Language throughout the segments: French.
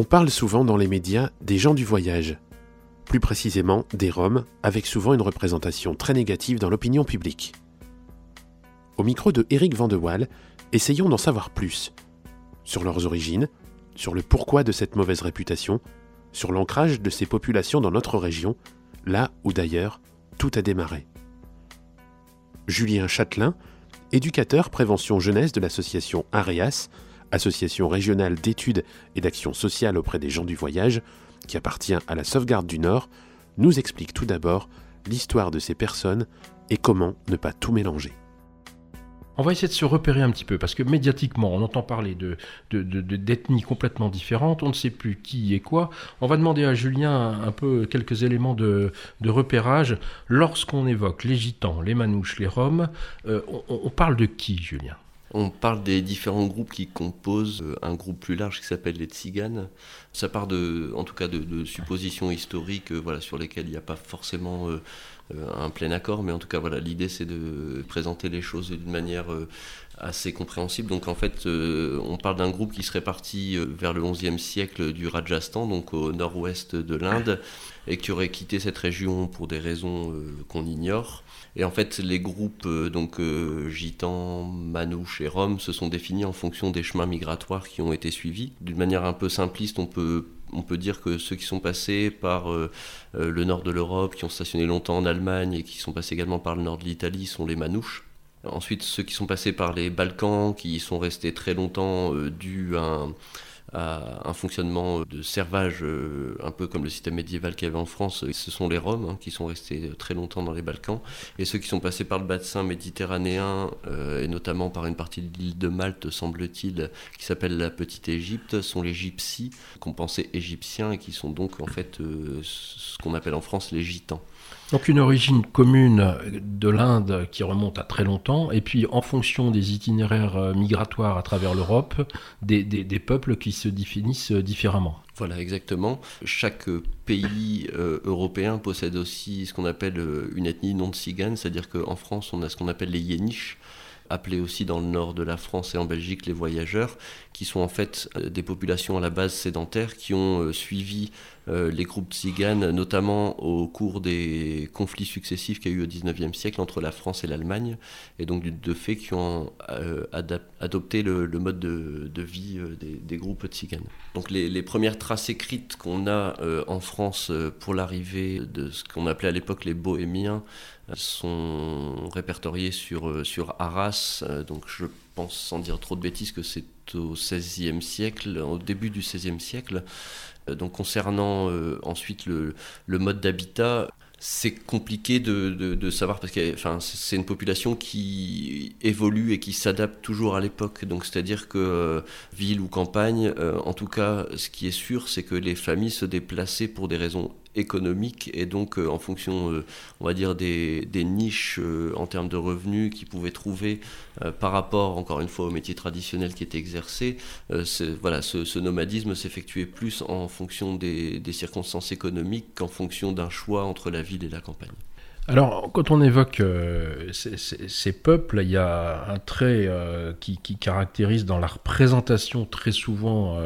On parle souvent dans les médias des gens du voyage, plus précisément des Roms, avec souvent une représentation très négative dans l'opinion publique. Au micro de Eric Van de Waal, essayons d'en savoir plus sur leurs origines, sur le pourquoi de cette mauvaise réputation, sur l'ancrage de ces populations dans notre région, là où d'ailleurs tout a démarré. Julien Châtelain, éducateur prévention jeunesse de l'association AREAS, association régionale d'études et d'action sociale auprès des gens du voyage, qui appartient à la sauvegarde du Nord, nous explique tout d'abord l'histoire de ces personnes et comment ne pas tout mélanger. On va essayer de se repérer un petit peu, parce que médiatiquement, on entend parler de, d'ethnies complètement différentes, on ne sait plus qui et quoi. On va demander à Julien un peu quelques éléments de, repérage. Lorsqu'on évoque les gitans, les manouches, les roms, euh, on parle de qui, Julien? On parle des différents groupes qui composent euh, un groupe plus large qui s'appelle les Tziganes. Ça part de, en tout cas, de, suppositions historiques, euh, voilà, sur lesquelles il n'y a pas forcément euh, un plein accord, mais en tout cas, voilà, l'idée c'est de présenter les choses d'une manière assez compréhensible. Donc en fait, on parle d'un groupe qui serait parti vers le XIe siècle du Rajasthan, donc au nord-ouest de l'Inde, et qui aurait quitté cette région pour des raisons qu'on ignore et en fait, les groupes euh, donc euh, gitans, manouches et roms se sont définis en fonction des chemins migratoires qui ont été suivis. D'une manière un peu simpliste, on peut on peut dire que ceux qui sont passés par euh, le nord de l'Europe, qui ont stationné longtemps en Allemagne et qui sont passés également par le nord de l'Italie sont les manouches. Ensuite, ceux qui sont passés par les Balkans, qui sont restés très longtemps dû à un, à un fonctionnement de servage euh, un peu comme le système médiéval qu'il y avait en France. Ce sont les Roms hein, qui sont restés très longtemps dans les Balkans et ceux qui sont passés par le bassin méditerranéen euh, et notamment par une partie de l'île de Malte, semble-t-il, qui s'appelle la Petite Égypte, sont les Gypsies, qu'on pensait égyptiens et qui sont donc en fait euh, ce qu'on appelle en France les Gitans. Donc une origine commune de l'Inde qui remonte à très longtemps, et puis en fonction des itinéraires migratoires à travers l'Europe, des, peuples qui se définissent différemment. Voilà, exactement. Chaque pays euh, européen possède aussi ce qu'on appelle euh, une ethnie non tzigane, c'est-à-dire qu'en France, on a ce qu'on appelle les yéniches, appelés aussi dans le nord de la France et en Belgique les voyageurs, qui sont en fait euh, des populations à la base sédentaires qui ont euh, suivi euh, les groupes tziganes, notamment au cours des conflits successifs qu'il y a eu au XIXe siècle entre la France et l'Allemagne, et donc de fait qui ont adopté le, mode de, vie des, groupes tziganes. Donc les, premières traces écrites qu'on a en France pour l'arrivée de ce qu'on appelait à l'époque les bohémiens, sont répertoriés sur, euh, sur Arras. Euh, donc je pense, sans dire trop de bêtises, que c'est au XVIe siècle, au début du XVIe siècle. Euh, donc concernant ensuite le, mode d'habitat, c'est compliqué de, savoir parce que c'est une population qui évolue et qui s'adapte toujours à l'époque. Donc c'est-à-dire que ville ou campagne, en tout cas, ce qui est sûr, c'est que les familles se déplaçaient pour des raisons économique et donc euh, en fonction, euh, on va dire, des, niches euh, en termes de revenus qu'ils pouvaient trouver par rapport, encore une fois, au métier traditionnel qui était exercé, voilà, ce, nomadisme s'effectuait plus en fonction des, circonstances économiques qu'en fonction d'un choix entre la ville et la campagne. Alors, quand on évoque ces, peuples, il y a un trait qui, caractérise dans la représentation très souvent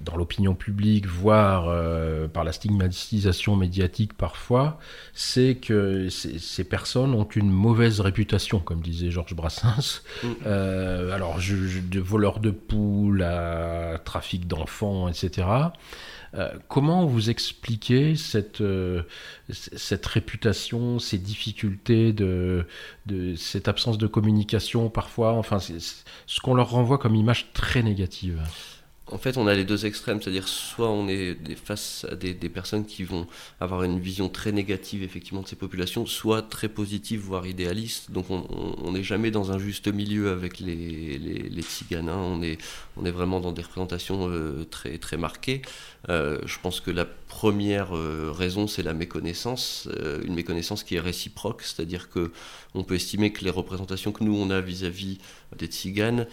dans l'opinion publique, voire euh, par la stigmatisation médiatique parfois, c'est que ces personnes ont une mauvaise réputation, comme disait Georges Brassens. Mm. Euh, alors, de voleurs de poules à trafic d'enfants, etc. comment vous expliquez cette, cette réputation, ces difficultés, de, de, cette absence de communication parfois, enfin, ce qu'on leur renvoie comme image très négative en fait, on a les deux extrêmes, c'est-à-dire soit on est face à des, personnes qui vont avoir une vision très négative effectivement de ces populations, soit très positive, voire idéaliste. Donc on n'est jamais dans un juste milieu avec les, tziganes, on, est, on est vraiment dans des représentations euh, très, très marquées. Euh, je pense que la première euh, raison, c'est la méconnaissance, une méconnaissance qui est réciproque, c'est-à-dire que on peut estimer que les représentations que nous on a vis-à-vis -vis des tziganes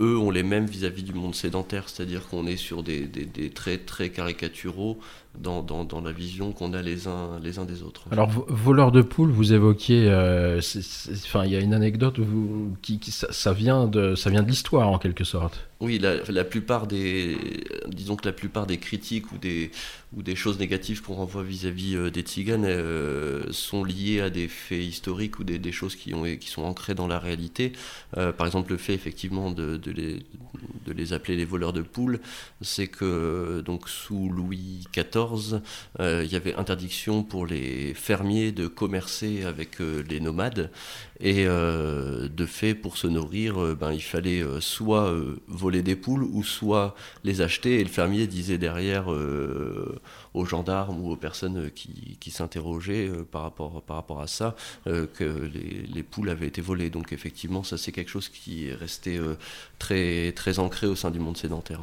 eux ont les mêmes vis-à-vis du monde sédentaire, c'est-à-dire qu'on est sur des, des, traits très caricaturaux dans, dans, dans la vision qu'on a les uns, les uns des autres. Alors, voleur de poules, vous évoquiez, enfin, il y a une anecdote vous, qui, ça, ça, vient de, ça vient de l'histoire en quelque sorte. Oui, la, la, plupart des, disons que la plupart des critiques ou des, ou des choses négatives qu'on renvoie vis-à-vis euh, des tziganes euh, sont liées à des faits historiques ou des, choses qui, ont, qui sont ancrées dans la réalité. Euh, par exemple, le fait effectivement de, de, les, de, les, appeler les voleurs de poules, c'est que donc sous Louis XIV, il y avait interdiction pour les fermiers de commercer avec les nomades et de fait pour se nourrir, ben, il fallait soit voler des poules ou soit les acheter et le fermier disait derrière aux gendarmes ou aux personnes qui, qui s'interrogeaient euh, par, rapport, par rapport à ça, euh, que les, les, poules avaient été volées. Donc effectivement, ça c'est quelque chose qui est resté euh, très, très ancré au sein du monde sédentaire.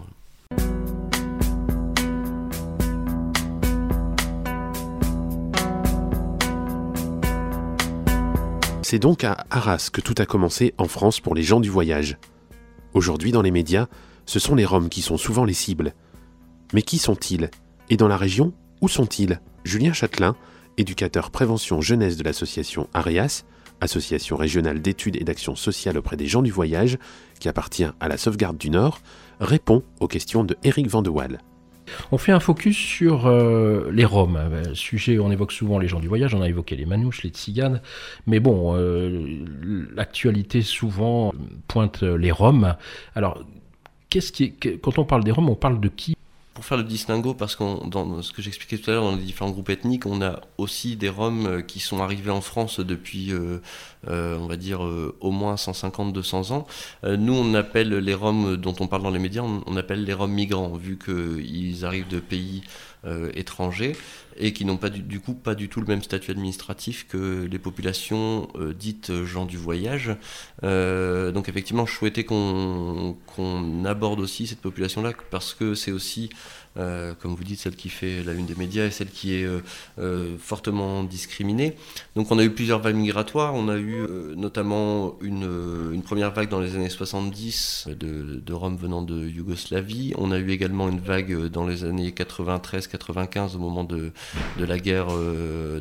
C'est donc à Arras que tout a commencé en France pour les gens du voyage. Aujourd'hui, dans les médias, ce sont les Roms qui sont souvent les cibles. Mais qui sont-ils? Et dans la région, où sont-ils? Julien Châtelain, éducateur prévention jeunesse de l'association ARIAS, association régionale d'études et d'action sociale auprès des gens du voyage, qui appartient à la sauvegarde du Nord, répond aux questions de Éric Vandewaal. On fait un focus sur euh, les Roms. Euh, sujet, on évoque souvent les gens du voyage, on a évoqué les Manouches, les Tziganes, mais bon, euh, l'actualité souvent pointe les Roms. Alors, qu'est-ce quand on parle des Roms, on parle de qui? Pour faire le distinguo, parce que dans ce que j'expliquais tout à l'heure, dans les différents groupes ethniques, on a aussi des Roms euh, qui sont arrivés en France depuis, euh, euh, on va dire, au moins 150-200 ans. nous, on appelle les Roms dont on parle dans les médias, on, appelle les Roms migrants, vu qu'ils arrivent de pays étrangers et qui n'ont pas du, coup pas du tout le même statut administratif que les populations dites gens du voyage. donc effectivement, je souhaitais qu'on aborde aussi cette population-là parce que c'est aussi euh, comme vous dites, celle qui fait la une des médias et celle qui est euh, euh, fortement discriminée. Donc on a eu plusieurs vagues migratoires, on a eu notamment une, première vague dans les années 70 de, de Rome venant de Yougoslavie, on a eu également une vague dans les années 93-95 au moment de, la guerre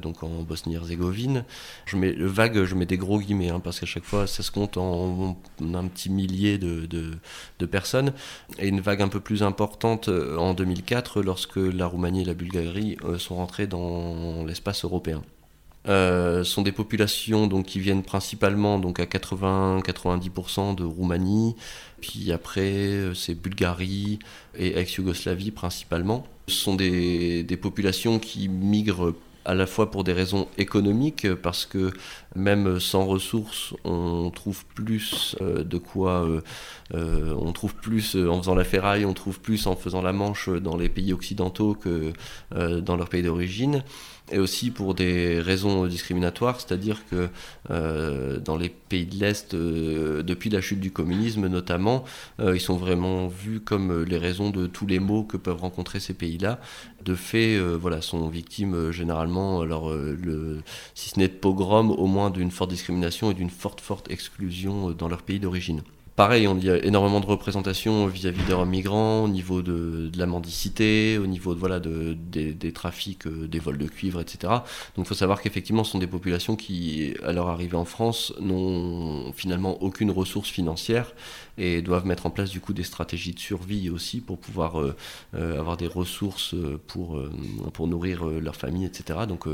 donc en Bosnie-Herzégovine. Je mets vague, je mets des gros guillemets hein, parce qu'à chaque fois ça se compte en, un petit millier de, de, de personnes et une vague un peu plus importante en 2000 lorsque la Roumanie et la Bulgarie euh, sont rentrées dans l'espace européen. Euh, sont des populations qui viennent principalement donc, à 80-90% de Roumanie, puis après euh, c'est Bulgarie et ex-Yougoslavie principalement. Ce sont des populations qui migrent à la fois pour des raisons économiques, parce que même sans ressources, on trouve plus euh, de quoi, euh, euh, on trouve plus en faisant la ferraille, on trouve plus en faisant la manche dans les pays occidentaux que dans leur pays d'origine et aussi pour des raisons discriminatoires, c'est-à-dire que dans les pays de l'Est, depuis la chute du communisme notamment, ils sont vraiment vus comme les raisons de tous les maux que peuvent rencontrer ces pays-là. De fait, voilà, sont victimes généralement, alors, si ce n'est de pogrom, au moins d'une forte discrimination et d'une forte, forte exclusion dans leur pays d'origine. Pareil, il y a énormément de représentations vis-à-vis des migrants, au niveau de, la mendicité, au niveau de, voilà, de, des, trafics, euh, des vols de cuivre, etc. Donc il faut savoir qu'effectivement, ce sont des populations qui, à leur arrivée en France, n'ont finalement aucune ressource financière et doivent mettre en place du coup des stratégies de survie aussi pour pouvoir euh, euh, avoir des ressources pour, pour nourrir leur famille, etc. Donc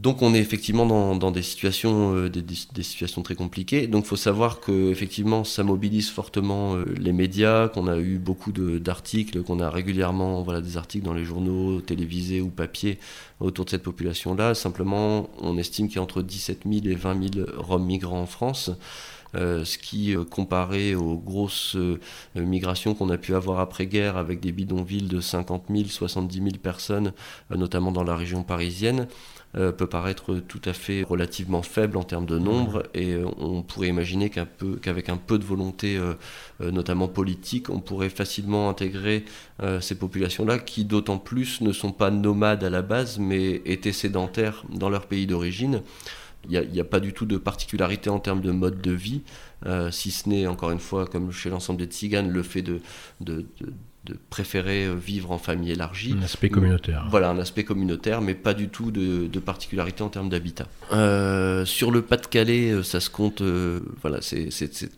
donc on est effectivement dans, des situations, euh, des, situations très compliquées. Donc il faut savoir que effectivement ça mobilise fortement euh, les médias, qu'on a eu beaucoup d'articles, qu'on a régulièrement voilà des articles dans les journaux télévisés ou papier autour de cette population-là. Simplement, on estime qu'il y a entre 17 000 et 20 000 Roms migrants en France. Euh, ce qui, comparé aux grosses migrations qu'on a pu avoir après-guerre avec des bidonvilles de 50 000, 70 000 personnes, notamment dans la région parisienne, euh, peut paraître tout à fait relativement faible en termes de nombre et euh, on pourrait imaginer qu'avec un peu de volonté, euh, notamment politique, on pourrait facilement intégrer ces populations-là qui d'autant plus ne sont pas nomades à la base mais étaient sédentaires dans leur pays d'origine. Il n'y a, pas du tout de particularité en termes de mode de vie, si ce n'est, encore une fois, comme chez l'ensemble des tziganes, le fait de préférer euh, vivre en famille élargie. Un aspect communautaire. Voilà, un aspect communautaire, mais pas du tout de, particularité en termes d'habitat. Euh, sur le Pas-de-Calais, euh, ça se compte, voilà, c'est,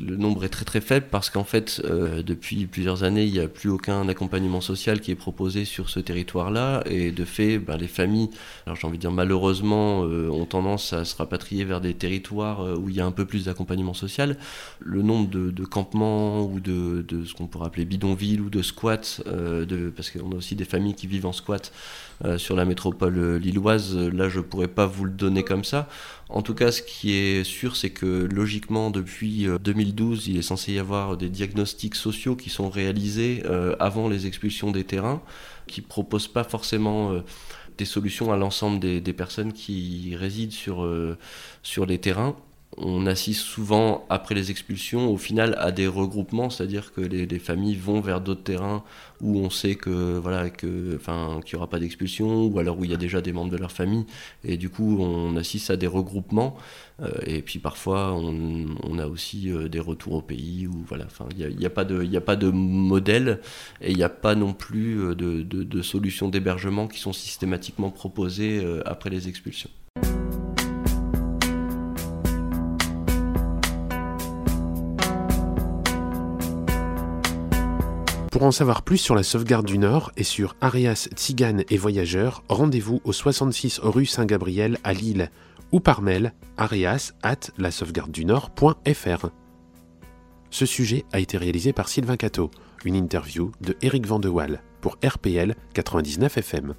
le nombre est très très faible parce qu'en fait, depuis plusieurs années, il n'y a plus aucun accompagnement social qui est proposé sur ce territoire-là, et de fait, ben, les familles, alors j'ai envie de dire malheureusement, ont tendance à se rapatrier vers des territoires où il y a un peu plus d'accompagnement social. Le nombre de, campements ou de, de ce qu'on pourrait appeler bidonville ou de squats euh, parce qu'on a aussi des familles qui vivent en squat euh, sur la métropole euh, lilloise. Là, je pourrais pas vous le donner comme ça. En tout cas, ce qui est sûr, c'est que logiquement, depuis 2012, il est censé y avoir des diagnostics sociaux qui sont réalisés avant les expulsions des terrains, qui proposent pas forcément des solutions à l'ensemble des, des, personnes qui résident sur, sur les terrains on assiste souvent, après les expulsions, au final à des regroupements, c'est-à-dire que les, familles vont vers d'autres terrains où on sait que voilà que enfin qu'il n'y aura pas d'expulsion ou alors où il y a déjà des membres de leur famille et du coup on assiste à des regroupements euh, et puis parfois on, a aussi euh, des retours au pays où voilà enfin il n'y a, pas de a pas de modèle et il n'y a pas non plus euh, de, de solutions d'hébergement qui sont systématiquement proposées après les expulsions. Pour en savoir plus sur la sauvegarde du Nord et sur Arias, Tziganes et Voyageurs, rendez-vous au 66 rue Saint-Gabriel à Lille ou par mail arias at la du Nord.fr. Ce sujet a été réalisé par Sylvain Cateau, une interview de Éric Vandewal pour RPL 99 FM.